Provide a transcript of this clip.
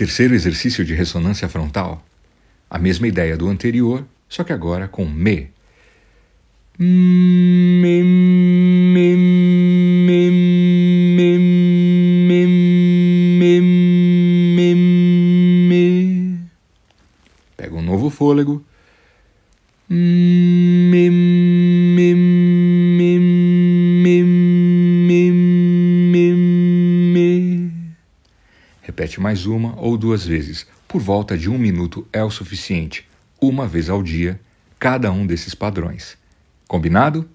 Terceiro exercício de ressonância frontal. A mesma ideia do anterior, só que agora com me. Me, me, me, me, me, me, me, me. Pega um novo fôlego. Me, Repete mais uma ou duas vezes. Por volta de um minuto é o suficiente. Uma vez ao dia, cada um desses padrões. Combinado?